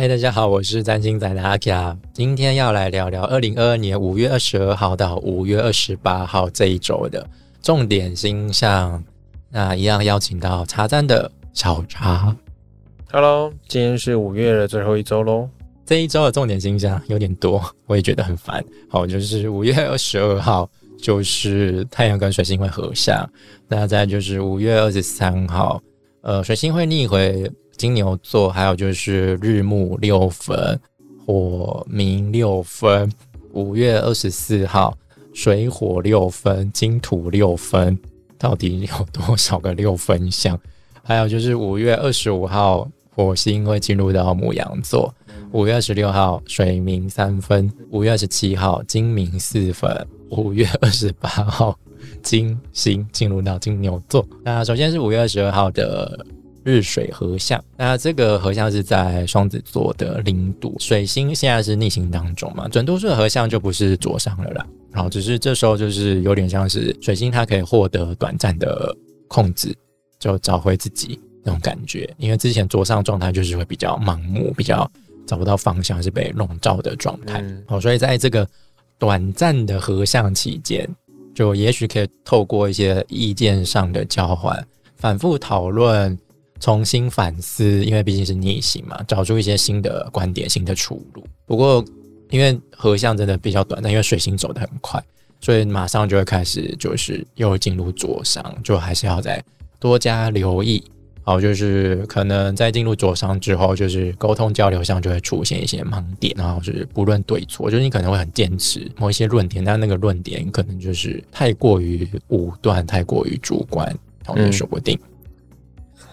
嗨，大家好，我是占星仔的阿 K 今天要来聊聊二零二二年五月二十二号到五月二十八号这一周的重点星象。那一样邀请到茶站的小茶。Hello，今天是五月的最后一周喽。这一周的重点星象有点多，我也觉得很烦。好，就是五月二十二号，就是太阳跟水星会合相。那再就是五月二十三号，呃，水星会逆回金牛座，还有就是日木六分，火明六分。五月二十四号，水火六分，金土六分，到底有多少个六分相？还有就是五月二十五号。火星会进入到母羊座，五月二十六号水明三分，五月二十七号金明四分，五月二十八号金星进入到金牛座。那首先是五月二十二号的日水合相，那这个合相是在双子座的零度，水星现在是逆行当中嘛，准度数的合相就不是左上了啦，然后只是这时候就是有点像是水星它可以获得短暂的控制，就找回自己。那种感觉，因为之前桌上状态就是会比较盲目，比较找不到方向，是被笼罩的状态。好，所以在这个短暂的合相期间，就也许可以透过一些意见上的交换，反复讨论，重新反思。因为毕竟是逆行嘛，找出一些新的观点、新的出路。不过，因为合相真的比较短，但因为水星走得很快，所以马上就会开始就是又进入左上，就还是要再多加留意。好，就是可能在进入左商之后，就是沟通交流上就会出现一些盲点，然后就是不论对错，就是你可能会很坚持某一些论点，但那个论点可能就是太过于武断，太过于主观，然后也说不定。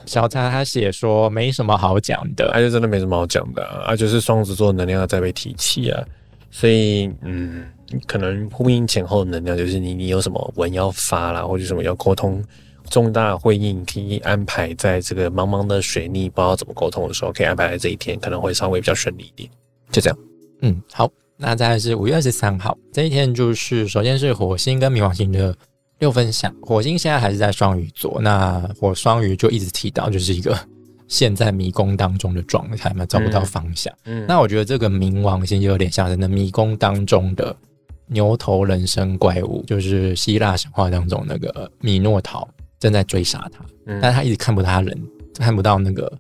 小蔡他写说没什么好讲的，他就真的没什么好讲的啊，就是双子座能量在被提起啊，所以嗯，可能呼应前后能量，就是你你有什么文要发啦，或者什么要沟通。重大会议可以安排在这个茫茫的水逆不知道怎么沟通的时候，可以安排在这一天，可能会稍微比较顺利一点。就这样，嗯，好，那再来是五月二十三号这一天，就是首先是火星跟冥王星的六分相，火星现在还是在双鱼座，那火双鱼就一直提到就是一个 现在迷宫当中的状态嘛，找不到方向。嗯，那我觉得这个冥王星就有点像是那迷宫当中的牛头人身怪物，就是希腊神话当中那个米诺陶。正在追杀他，嗯但是他一直看不到他人，看不到那个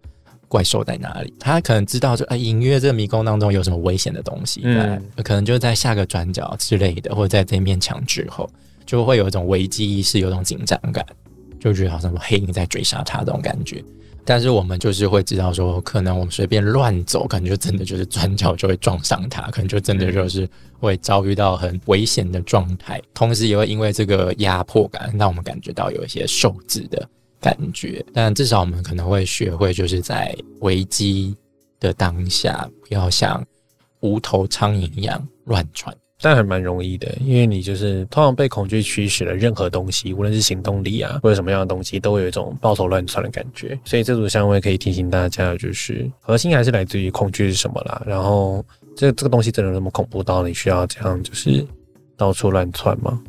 怪兽在哪里。他可能知道，就哎，隐约这个迷宫当中有什么危险的东西，嗯，可能就在下个转角之类的，或者在这面墙之后，就会有一种危机意识，有种紧张感，就觉得好像说黑影在追杀他这种感觉。但是我们就是会知道说，可能我们随便乱走，可能就真的就是转角就会撞上他，可能就真的就是会遭遇到很危险的状态。同时也会因为这个压迫感，让我们感觉到有一些受制的感觉。但至少我们可能会学会，就是在危机的当下，不要像无头苍蝇一样乱窜。但还蛮容易的，因为你就是通常被恐惧驱使的任何东西，无论是行动力啊，或者什么样的东西，都会有一种抱头乱窜的感觉。所以这组相位可以提醒大家，就是核心还是来自于恐惧是什么啦。然后这这个东西真的那么恐怖到你需要这样就是到处乱窜吗？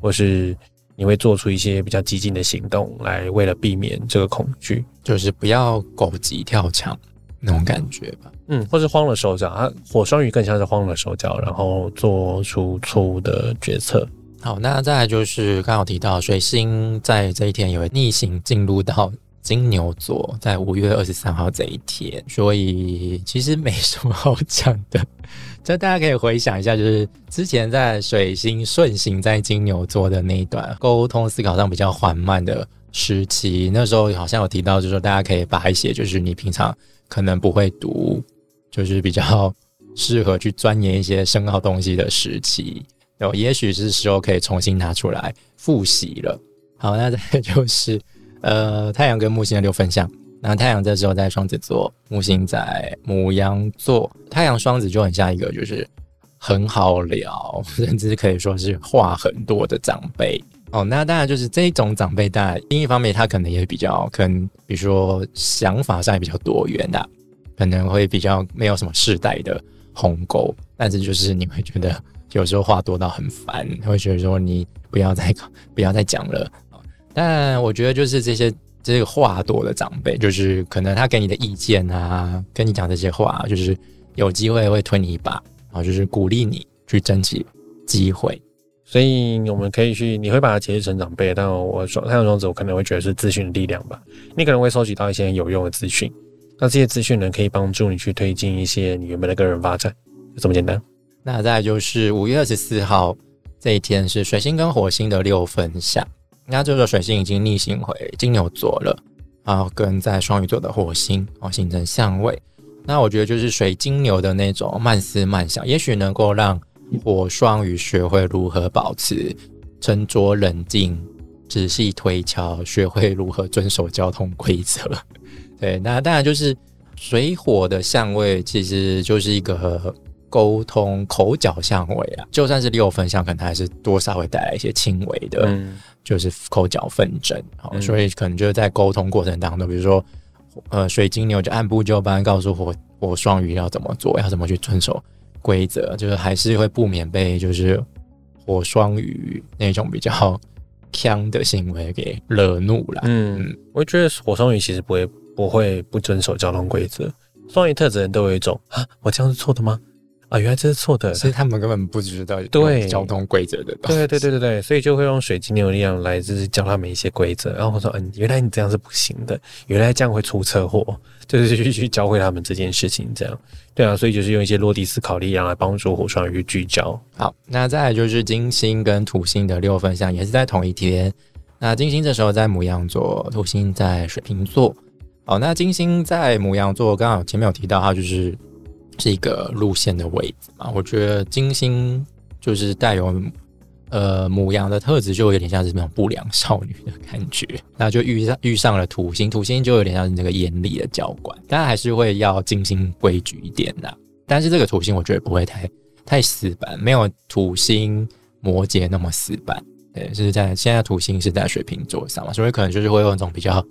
或是你会做出一些比较激进的行动来为了避免这个恐惧，就是不要狗急跳墙那种感觉吧。嗯，或是慌了手脚啊，火双鱼更像是慌了手脚，然后做出错误的决策。好，那再来就是刚好提到水星在这一天也会逆行进入到金牛座，在五月二十三号这一天，所以其实没什么好讲的。就大家可以回想一下，就是之前在水星顺行在金牛座的那一段沟通思考上比较缓慢的时期，那时候好像有提到，就是说大家可以把一些就是你平常可能不会读。就是比较适合去钻研一些深奥东西的时期，然后也许是时候可以重新拿出来复习了。好，那再就是 呃太阳跟木星的六分相，那太阳这时候在双子座，木星在母羊座，太阳双子就很像一个就是很好聊，甚至可以说是话很多的长辈。哦，那当然就是这种长辈，当然另一方面他可能也比较可能，比如说想法上也比较多元的。可能会比较没有什么世代的鸿沟，但是就是你会觉得有时候话多到很烦，会觉得说你不要再不要再讲了。但我觉得就是这些这个话多的长辈，就是可能他给你的意见啊，跟你讲这些话，就是有机会会推你一把，然后就是鼓励你去争取机会。所以我们可以去，你会把它解释成长辈，但我双太阳双子，我可能会觉得是资讯的力量吧。你可能会收集到一些有用的资讯，那这些资讯呢，可以帮助你去推进一些你原本的个人发展，就这么简单。那再就是五月二十四号这一天是水星跟火星的六分相，那这个水星已经逆行回金牛座了，然后跟在双鱼座的火星哦形成相位。那我觉得就是水金牛的那种慢思慢想，也许能够让。火双鱼学会如何保持沉着冷静、仔细推敲，学会如何遵守交通规则。对，那当然就是水火的相位，其实就是一个沟通口角相位啊。就算是六分相，可能还是多少会带来一些轻微的，就是口角纷争。好，所以可能就是在沟通过程当中，比如说，呃，水晶牛就按部就班告诉火火双鱼要怎么做，要怎么去遵守。规则就是还是会不免被就是火双鱼那种比较强的行为给惹怒了。嗯，我觉得火双鱼其实不会不会不遵守交通规则，双鱼特质人都有一种啊，我这样是错的吗？啊，原来这是错的，所以他们根本不知道对交通规则的。对对对对对，所以就会用水晶牛力量来就是教他们一些规则，然后我说嗯，原来你这样是不行的，原来这样会出车祸，就是去去教会他们这件事情，这样对啊，所以就是用一些落地思考力量来帮助火双鱼聚焦。好，那再来就是金星跟土星的六分相也是在同一天，那金星这时候在母羊座，土星在水瓶座。好，那金星在母羊座，刚好前面有提到，它就是。是一个路线的位置嘛？我觉得金星就是带有呃母羊的特质，就有点像是那种不良少女的感觉。那就遇上遇上了土星，土星就有点像是那个严厉的教官，当然还是会要精心规矩一点的。但是这个土星我觉得不会太太死板，没有土星摩羯那么死板。对，就是在现在土星是在水瓶座上嘛，所以可能就是会用一种比较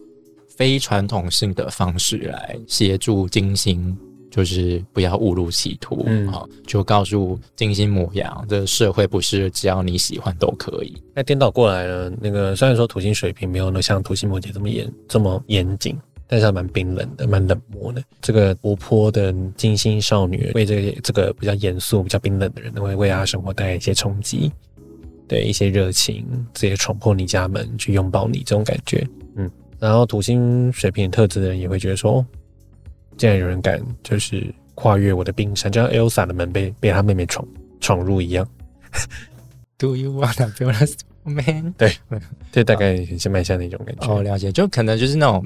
非传统性的方式来协助金星。就是不要误入歧途，嗯，好，就告诉金星模样，这社会不是只要你喜欢都可以。那颠倒过来了，那个虽然说土星水平没有那像土星摩羯这么严这么严谨，但是还蛮冰冷的，蛮冷漠的。这个活泼的金星少女为这个这个比较严肃、比较冰冷的人，都会为他生活带来一些冲击，对一些热情，直接闯破你家门去拥抱你这种感觉，嗯。然后土星水平特质的人也会觉得说。竟然有人敢就是跨越我的冰山，就像 Elsa 的门被被他妹妹闯闯入一样。Do you wanna be a man？对，这大概很像迈向那种感觉。哦，了解，就可能就是那种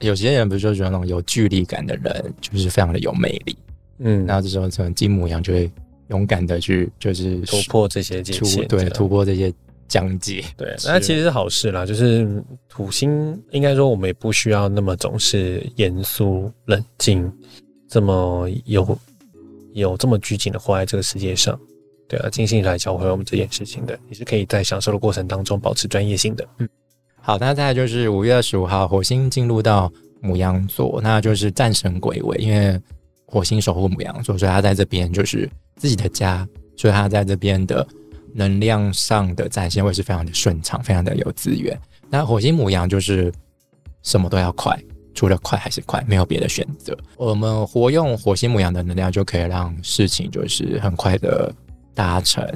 有些人不是就喜欢那种有距离感的人，就是非常的有魅力。嗯，然后这时候可能金母一样就会勇敢的去就是突破这些界限，对，突破这些。讲解对，那其实是好事啦。就是土星，应该说我们也不需要那么总是严肃冷静，这么有有这么拘谨的活在这个世界上。对啊，金星来教会我们这件事情的，你是可以在享受的过程当中保持专业性的。嗯，好，那再来就是五月二十五号，火星进入到母羊座，那就是战神归位，因为火星守护母羊座，所以他在这边就是自己的家，所以他在这边的。能量上的展现会是非常的顺畅，非常的有资源。那火星母羊就是什么都要快，除了快还是快，没有别的选择。我们活用火星母羊的能量，就可以让事情就是很快的达成，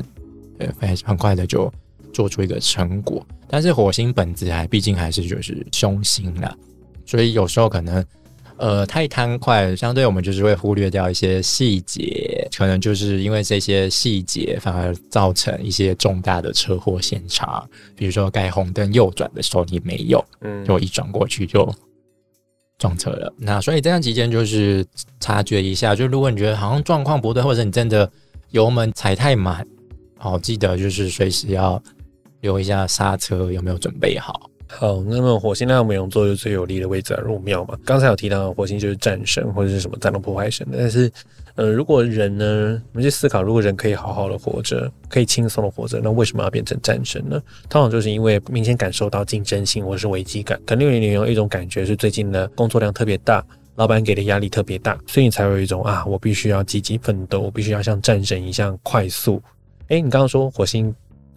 对，很很快的就做出一个成果。但是火星本质还毕竟还是就是凶星啦，所以有时候可能。呃，太贪快，相对我们就是会忽略掉一些细节，可能就是因为这些细节，反而造成一些重大的车祸现场。比如说，该红灯右转的时候你没有，嗯，就一转过去就撞车了。那所以这段期间就是察觉一下，就如果你觉得好像状况不对，或者你真的油门踩太满，好，记得就是随时要留一下刹车，有没有准备好。好，那么火星在母羊座就最有利的位置，入庙嘛。刚才有提到火星就是战神或者是什么战斗破坏神，但是，呃，如果人呢，我们去思考，如果人可以好好的活着，可以轻松的活着，那为什么要变成战神呢？通常就是因为明显感受到竞争性或是危机感，可能你有一种感觉是最近的工作量特别大，老板给的压力特别大，所以你才有一种啊，我必须要积极奋斗，我必须要像战神一样快速。哎，你刚刚说火星。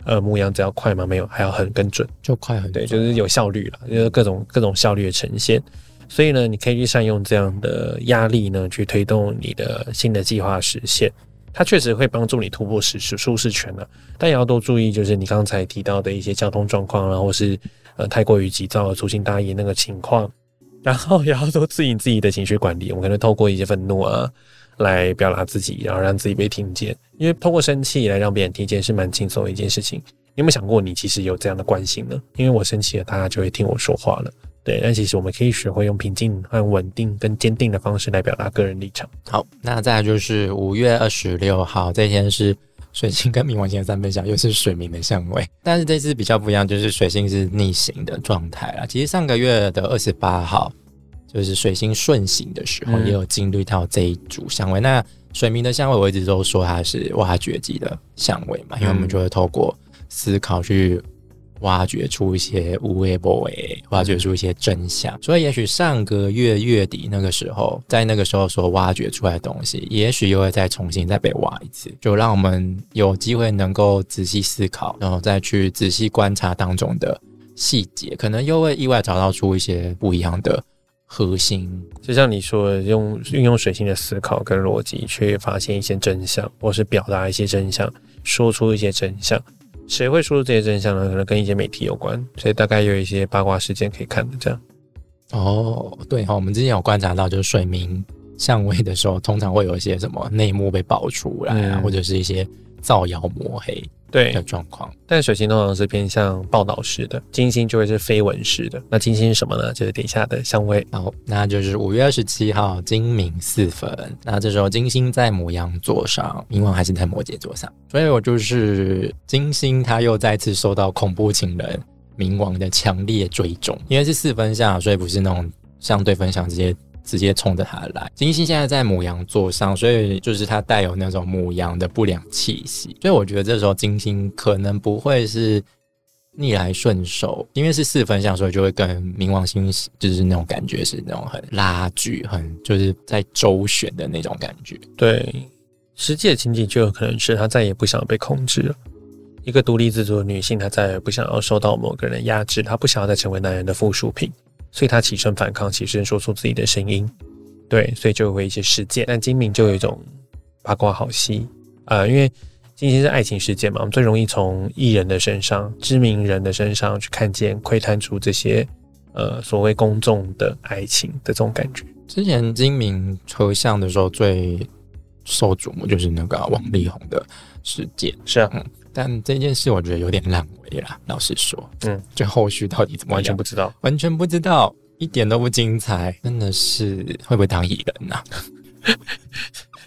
呃牧羊只要快吗？没有，还要很跟准，就快很对，就是有效率了，就是各种各种效率的呈现。所以呢，你可以去善用这样的压力呢，去推动你的新的计划实现。它确实会帮助你突破舒适舒适圈了，但也要多注意，就是你刚才提到的一些交通状况然后是呃太过于急躁、粗心大意那个情况。然后也要多适应自己的情绪管理，我们可能透过一些愤怒啊，来表达自己，然后让自己被听见。因为透过生气来让别人听见是蛮轻松的一件事情。你有没有想过，你其实有这样的惯性呢？因为我生气了，大家就会听我说话了。对，但其实我们可以学会用平静、和稳定、跟坚定的方式来表达个人立场。好，那再来就是五月二十六号这天是水星跟冥王星的三分相，又是水明的相位。但是这次比较不一样，就是水星是逆行的状态啦。其实上个月的二十八号，就是水星顺行的时候，也有经历到这一组相位。那水明的相位，我一直都说它是挖掘机的相位嘛，因为我们就会透过思考去。挖掘出一些无谓不为，挖掘出一些真相。所以，也许上个月月底那个时候，在那个时候所挖掘出来的东西，也许又会再重新再被挖一次，就让我们有机会能够仔细思考，然后再去仔细观察当中的细节，可能又会意外找到出一些不一样的核心。就像你说的，用运用水星的思考跟逻辑，去发现一些真相，或是表达一些真相，说出一些真相。谁会说出这些真相呢？可能跟一些媒体有关，所以大概有一些八卦事件可以看的这样。哦，对哈，我们之前有观察到，就是水明相位的时候，通常会有一些什么内幕被爆出来啊，或者是一些造谣抹黑。对的状况，但水星通常是偏向报道式的，金星就会是绯闻式的。那金星是什么呢？就是底下的相位。好，那就是五月二十七号，金明四分。那这时候金星在摩羊座上，冥王还是在摩羯座上，所以我就是金星，他又再次受到恐怖情人冥王的强烈追踪，因为是四分相，所以不是那种相对分相直接。直接冲着他来。金星现在在母羊座上，所以就是它带有那种母羊的不良气息。所以我觉得这时候金星可能不会是逆来顺受，因为是四分相，所以就会跟冥王星就是那种感觉是那种很拉锯、很就是在周旋的那种感觉。对，实际的情景就有可能是她再也不想被控制了。一个独立自主的女性，她再也不想要受到某个人的压制，她不想要再成为男人的附属品。所以他起身反抗，起身说出自己的声音，对，所以就会一些事件。但金明就有一种八卦好戏啊，因为金星是爱情事件嘛，我们最容易从艺人的身上、知名人的身上去看见、窥探出这些呃所谓公众的爱情的这种感觉。之前金明抽象的时候，最受瞩目就是那个王力宏的事件，是啊。但这件事我觉得有点烂尾了，老实说，嗯，就后续到底怎么完全不知道，完全不知道，一点都不精彩，真的是会不会当艺人呐？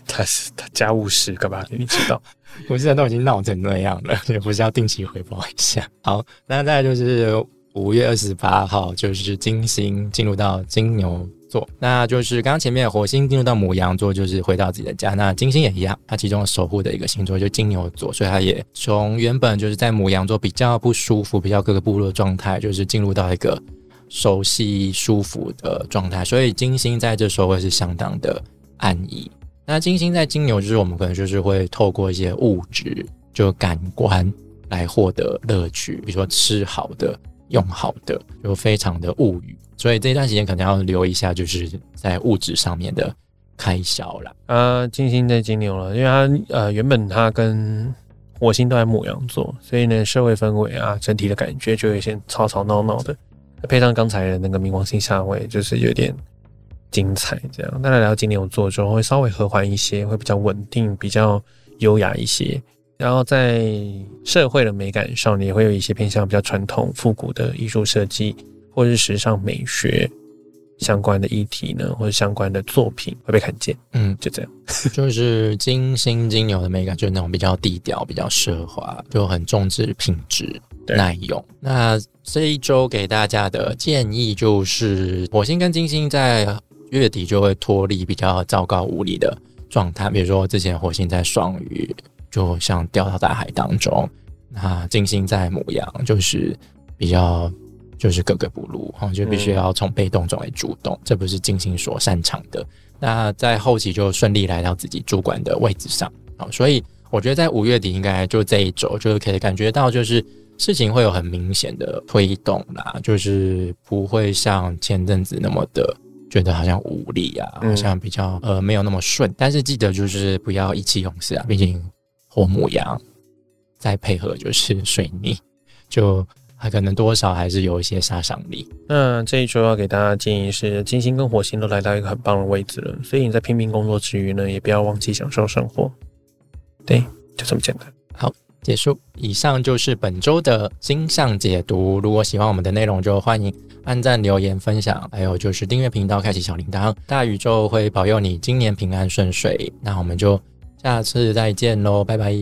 他是他家务事干嘛？你知道，我现在都已经闹成那样了，也不是要定期回报一下。好，那再就是五月二十八号，就是金星进入到金牛。座，那就是刚刚前面火星进入到母羊座，就是回到自己的家。那金星也一样，它其中守护的一个星座就金牛座，所以它也从原本就是在母羊座比较不舒服、比较各个部落状态，就是进入到一个熟悉、舒服的状态。所以金星在这时候会是相当的安逸。那金星在金牛，就是我们可能就是会透过一些物质，就感官来获得乐趣，比如说吃好的、用好的，就非常的物欲。所以这段时间可能要留一下，就是在物质上面的开销了。啊，金星在金牛了，因为它呃原本它跟火星都在牧羊座，所以呢社会氛围啊整体的感觉就有些吵吵闹闹的。配上刚才的那个冥王星下位，就是有点精彩。这样，那来到金牛座之后会稍微和缓一些，会比较稳定，比较优雅一些。然后在社会的美感上，也会有一些偏向比较传统复古的艺术设计。或是时尚美学相关的议题呢，或者相关的作品会被看见。嗯，就这样，就是金星金牛的美感，就是那种比较低调、比较奢华，就很重视品质、耐用。那这一周给大家的建议就是，火星跟金星在月底就会脱离比较糟糕无力的状态，比如说之前火星在双鱼，就像掉到大海当中；那金星在母羊，就是比较。就是格格不入，哈，就必须要从被动转为主动，这不是金星所擅长的。那在后期就顺利来到自己主管的位置上，好，所以我觉得在五月底应该就这一周，就是可以感觉到就是事情会有很明显的推动啦，就是不会像前阵子那么的觉得好像无力啊，嗯好像比较呃没有那么顺。但是记得就是不要意气用事啊，毕竟火母羊再配合就是水逆，就还可能多少还是有一些杀伤力。那这一周要给大家的建议是，金星跟火星都来到一个很棒的位置了，所以你在拼命工作之余呢，也不要忘记享受生活。对，就这么简单。好结束，以上就是本周的星象解读。如果喜欢我们的内容，就欢迎按赞、留言、分享，还有就是订阅频道、开启小铃铛。大宇宙会保佑你今年平安顺遂。那我们就下次再见喽，拜拜，